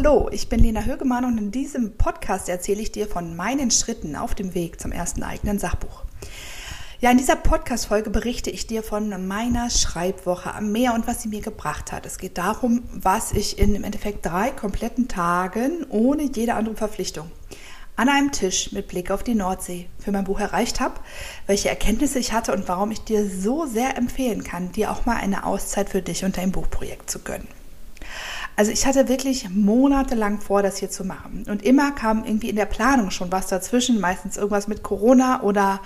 Hallo, ich bin Lena Högemann und in diesem Podcast erzähle ich dir von meinen Schritten auf dem Weg zum ersten eigenen Sachbuch. Ja, in dieser Podcast-Folge berichte ich dir von meiner Schreibwoche am Meer und was sie mir gebracht hat. Es geht darum, was ich in im Endeffekt drei kompletten Tagen ohne jede andere Verpflichtung an einem Tisch mit Blick auf die Nordsee für mein Buch erreicht habe, welche Erkenntnisse ich hatte und warum ich dir so sehr empfehlen kann, dir auch mal eine Auszeit für dich und dein Buchprojekt zu gönnen. Also ich hatte wirklich monatelang vor, das hier zu machen. Und immer kam irgendwie in der Planung schon was dazwischen, meistens irgendwas mit Corona oder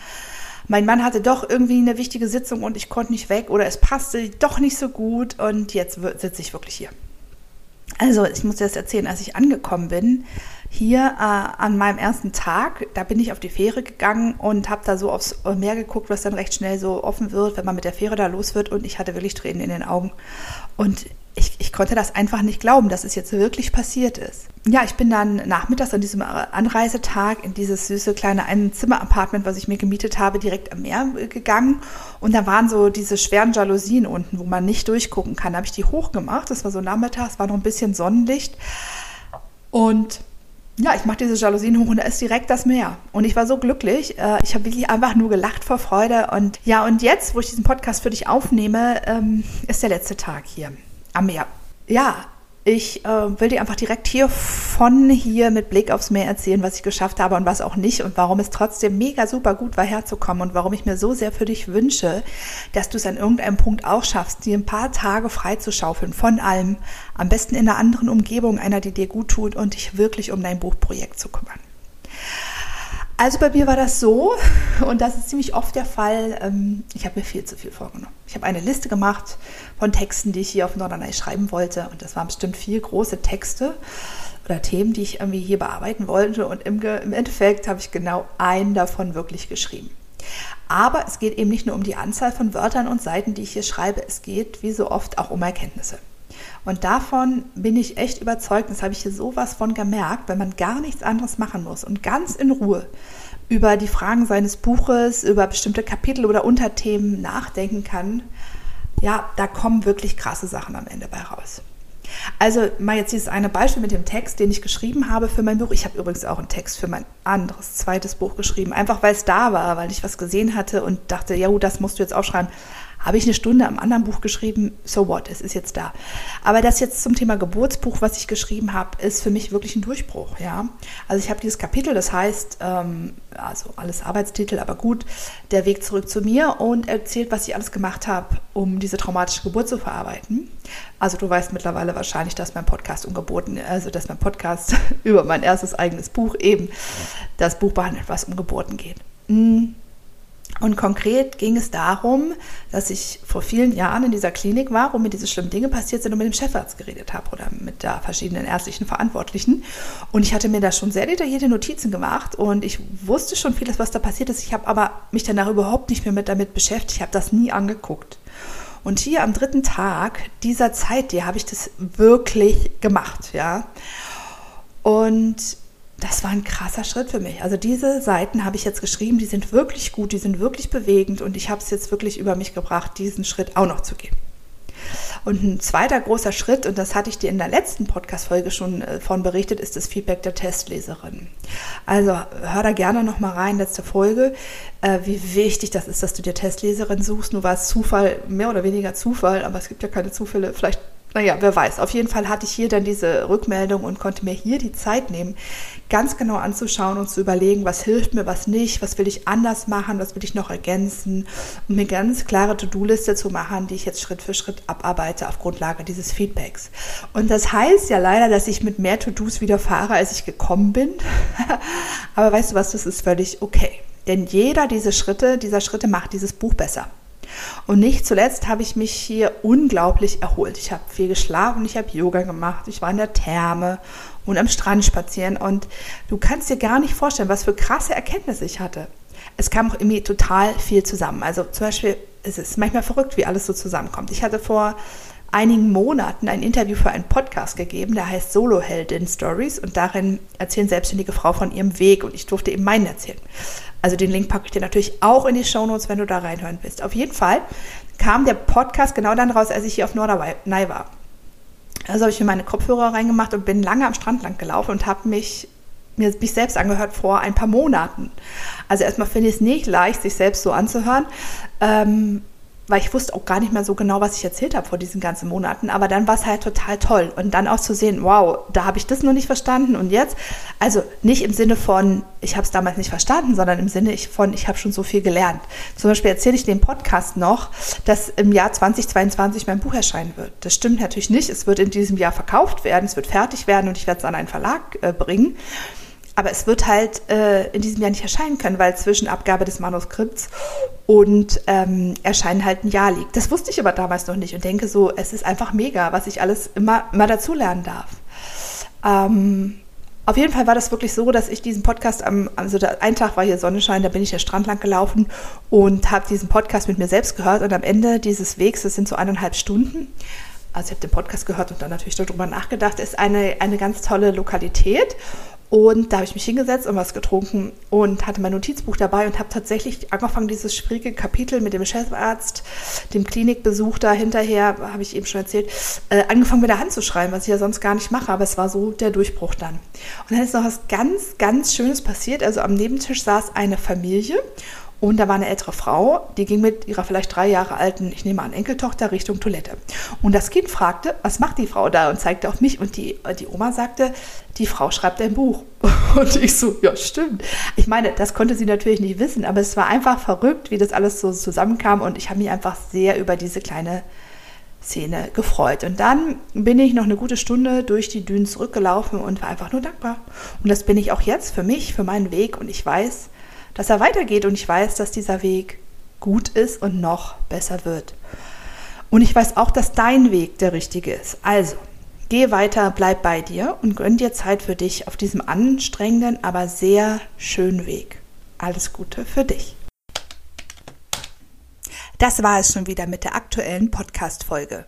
mein Mann hatte doch irgendwie eine wichtige Sitzung und ich konnte nicht weg oder es passte doch nicht so gut und jetzt sitze ich wirklich hier. Also ich muss dir das erzählen, als ich angekommen bin, hier äh, an meinem ersten Tag, da bin ich auf die Fähre gegangen und habe da so aufs Meer geguckt, was dann recht schnell so offen wird, wenn man mit der Fähre da los wird und ich hatte wirklich Tränen in den Augen. Und ich, ich konnte das einfach nicht glauben, dass es jetzt wirklich passiert ist. Ja, ich bin dann nachmittags an diesem Anreisetag in dieses süße kleine Einzimmer-Apartment, was ich mir gemietet habe, direkt am Meer gegangen. Und da waren so diese schweren Jalousien unten, wo man nicht durchgucken kann. Da habe ich die hochgemacht. Das war so nachmittags, war noch ein bisschen Sonnenlicht. Und ja, ich mache diese Jalousien hoch und da ist direkt das Meer. Und ich war so glücklich. Äh, ich habe wirklich einfach nur gelacht vor Freude. Und ja, und jetzt, wo ich diesen Podcast für dich aufnehme, ähm, ist der letzte Tag hier am Meer. Ja, ich äh, will dir einfach direkt hier von hier mit Blick aufs Meer erzählen, was ich geschafft habe und was auch nicht und warum es trotzdem mega super gut war herzukommen und warum ich mir so sehr für dich wünsche, dass du es an irgendeinem Punkt auch schaffst, dir ein paar Tage frei zu schaufeln von allem, am besten in einer anderen Umgebung, einer, die dir gut tut und dich wirklich um dein Buchprojekt zu kümmern. Also bei mir war das so, und das ist ziemlich oft der Fall, ähm, ich habe mir viel zu viel vorgenommen. Ich habe eine Liste gemacht von Texten, die ich hier auf Norderney schreiben wollte. Und das waren bestimmt vier große Texte oder Themen, die ich irgendwie hier bearbeiten wollte. Und im, im Endeffekt habe ich genau einen davon wirklich geschrieben. Aber es geht eben nicht nur um die Anzahl von Wörtern und Seiten, die ich hier schreibe. Es geht wie so oft auch um Erkenntnisse. Und davon bin ich echt überzeugt, das habe ich hier sowas von gemerkt, wenn man gar nichts anderes machen muss und ganz in Ruhe über die Fragen seines Buches, über bestimmte Kapitel oder Unterthemen nachdenken kann, ja, da kommen wirklich krasse Sachen am Ende bei raus. Also mal jetzt dieses eine Beispiel mit dem Text, den ich geschrieben habe für mein Buch. Ich habe übrigens auch einen Text für mein anderes zweites Buch geschrieben, einfach weil es da war, weil ich was gesehen hatte und dachte, ja, das musst du jetzt aufschreiben. Habe ich eine Stunde am anderen Buch geschrieben, so what, es ist jetzt da. Aber das jetzt zum Thema Geburtsbuch, was ich geschrieben habe, ist für mich wirklich ein Durchbruch. Ja? Also ich habe dieses Kapitel, das heißt, ähm, also alles Arbeitstitel, aber gut, der Weg zurück zu mir und erzählt, was ich alles gemacht habe, um diese traumatische Geburt zu verarbeiten. Also du weißt mittlerweile wahrscheinlich, dass mein Podcast umgeboten, also dass mein Podcast über mein erstes eigenes Buch eben das Buch behandelt, was um Geburten geht. Mhm. Und konkret ging es darum, dass ich vor vielen Jahren in dieser Klinik war, wo mir diese schlimmen Dinge passiert sind und mit dem Chefarzt geredet habe oder mit der verschiedenen ärztlichen Verantwortlichen. Und ich hatte mir da schon sehr detaillierte Notizen gemacht und ich wusste schon vieles, was da passiert ist. Ich habe aber mich danach überhaupt nicht mehr mit damit beschäftigt. Ich habe das nie angeguckt. Und hier am dritten Tag dieser Zeit, die habe ich das wirklich gemacht, ja. Und das war ein krasser Schritt für mich. Also diese Seiten habe ich jetzt geschrieben, die sind wirklich gut, die sind wirklich bewegend und ich habe es jetzt wirklich über mich gebracht, diesen Schritt auch noch zu gehen. Und ein zweiter großer Schritt, und das hatte ich dir in der letzten Podcast-Folge schon äh, von berichtet, ist das Feedback der Testleserin. Also hör da gerne nochmal rein, letzte Folge, äh, wie wichtig das ist, dass du dir Testleserin suchst. Nur war es Zufall, mehr oder weniger Zufall, aber es gibt ja keine Zufälle. Vielleicht naja, wer weiß. Auf jeden Fall hatte ich hier dann diese Rückmeldung und konnte mir hier die Zeit nehmen, ganz genau anzuschauen und zu überlegen, was hilft mir, was nicht, was will ich anders machen, was will ich noch ergänzen und mir ganz klare To-Do-Liste zu machen, die ich jetzt Schritt für Schritt abarbeite auf Grundlage dieses Feedbacks. Und das heißt ja leider, dass ich mit mehr To-Dos wieder fahre, als ich gekommen bin. Aber weißt du was, das ist völlig okay. Denn jeder dieser Schritte, dieser Schritte macht dieses Buch besser. Und nicht zuletzt habe ich mich hier unglaublich erholt. Ich habe viel geschlafen, ich habe Yoga gemacht, ich war in der Therme und am Strand spazieren. Und du kannst dir gar nicht vorstellen, was für krasse Erkenntnisse ich hatte. Es kam auch irgendwie total viel zusammen. Also zum Beispiel, es ist manchmal verrückt, wie alles so zusammenkommt. Ich hatte vor einigen Monaten ein Interview für einen Podcast gegeben, der heißt Solo-Heldin Stories und darin erzählen selbstständige Frau von ihrem Weg und ich durfte eben meinen erzählen. Also den Link packe ich dir natürlich auch in die Show Notes, wenn du da reinhören willst. Auf jeden Fall kam der Podcast genau dann raus, als ich hier auf Norderney war. Also habe ich mir meine Kopfhörer reingemacht und bin lange am Strand lang gelaufen und habe mich mir mich selbst angehört vor ein paar Monaten. Also erstmal finde ich es nicht leicht, sich selbst so anzuhören. Ähm, weil ich wusste auch gar nicht mehr so genau, was ich erzählt habe vor diesen ganzen Monaten. Aber dann war es halt total toll. Und dann auch zu sehen, wow, da habe ich das noch nicht verstanden und jetzt. Also nicht im Sinne von, ich habe es damals nicht verstanden, sondern im Sinne von, ich habe schon so viel gelernt. Zum Beispiel erzähle ich dem Podcast noch, dass im Jahr 2022 mein Buch erscheinen wird. Das stimmt natürlich nicht. Es wird in diesem Jahr verkauft werden, es wird fertig werden und ich werde es an einen Verlag äh, bringen. Aber es wird halt äh, in diesem Jahr nicht erscheinen können, weil zwischen Abgabe des Manuskripts und ähm, Erscheinen halt ein Jahr liegt. Das wusste ich aber damals noch nicht und denke so, es ist einfach mega, was ich alles immer, immer dazulernen darf. Ähm, auf jeden Fall war das wirklich so, dass ich diesen Podcast am, also der, ein Tag war hier Sonnenschein, da bin ich der Strand lang gelaufen und habe diesen Podcast mit mir selbst gehört und am Ende dieses Wegs, das sind so eineinhalb Stunden, also ich habe den Podcast gehört und dann natürlich darüber nachgedacht, ist eine, eine ganz tolle Lokalität und da habe ich mich hingesetzt und was getrunken und hatte mein Notizbuch dabei und habe tatsächlich angefangen, dieses schwierige Kapitel mit dem Chefarzt, dem Klinikbesuch da hinterher, habe ich eben schon erzählt, äh, angefangen mit der Hand zu schreiben, was ich ja sonst gar nicht mache, aber es war so der Durchbruch dann. Und dann ist noch was ganz, ganz Schönes passiert. Also am Nebentisch saß eine Familie und da war eine ältere Frau, die ging mit ihrer vielleicht drei Jahre alten, ich nehme an, Enkeltochter Richtung Toilette. Und das Kind fragte, was macht die Frau da? Und zeigte auf mich. Und die, die Oma sagte, die Frau schreibt ein Buch. Und ich so, ja, stimmt. Ich meine, das konnte sie natürlich nicht wissen, aber es war einfach verrückt, wie das alles so zusammenkam. Und ich habe mich einfach sehr über diese kleine Szene gefreut. Und dann bin ich noch eine gute Stunde durch die Dünen zurückgelaufen und war einfach nur dankbar. Und das bin ich auch jetzt für mich, für meinen Weg. Und ich weiß, dass er weitergeht und ich weiß, dass dieser Weg gut ist und noch besser wird. Und ich weiß auch, dass dein Weg der richtige ist. Also, geh weiter, bleib bei dir und gönn dir Zeit für dich auf diesem anstrengenden, aber sehr schönen Weg. Alles Gute für dich. Das war es schon wieder mit der aktuellen Podcast-Folge.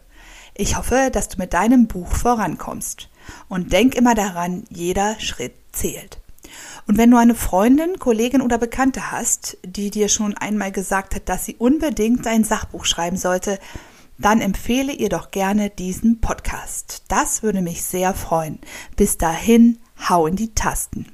Ich hoffe, dass du mit deinem Buch vorankommst. Und denk immer daran, jeder Schritt zählt. Und wenn du eine Freundin, Kollegin oder Bekannte hast, die dir schon einmal gesagt hat, dass sie unbedingt ein Sachbuch schreiben sollte, dann empfehle ihr doch gerne diesen Podcast. Das würde mich sehr freuen. Bis dahin, hau in die Tasten.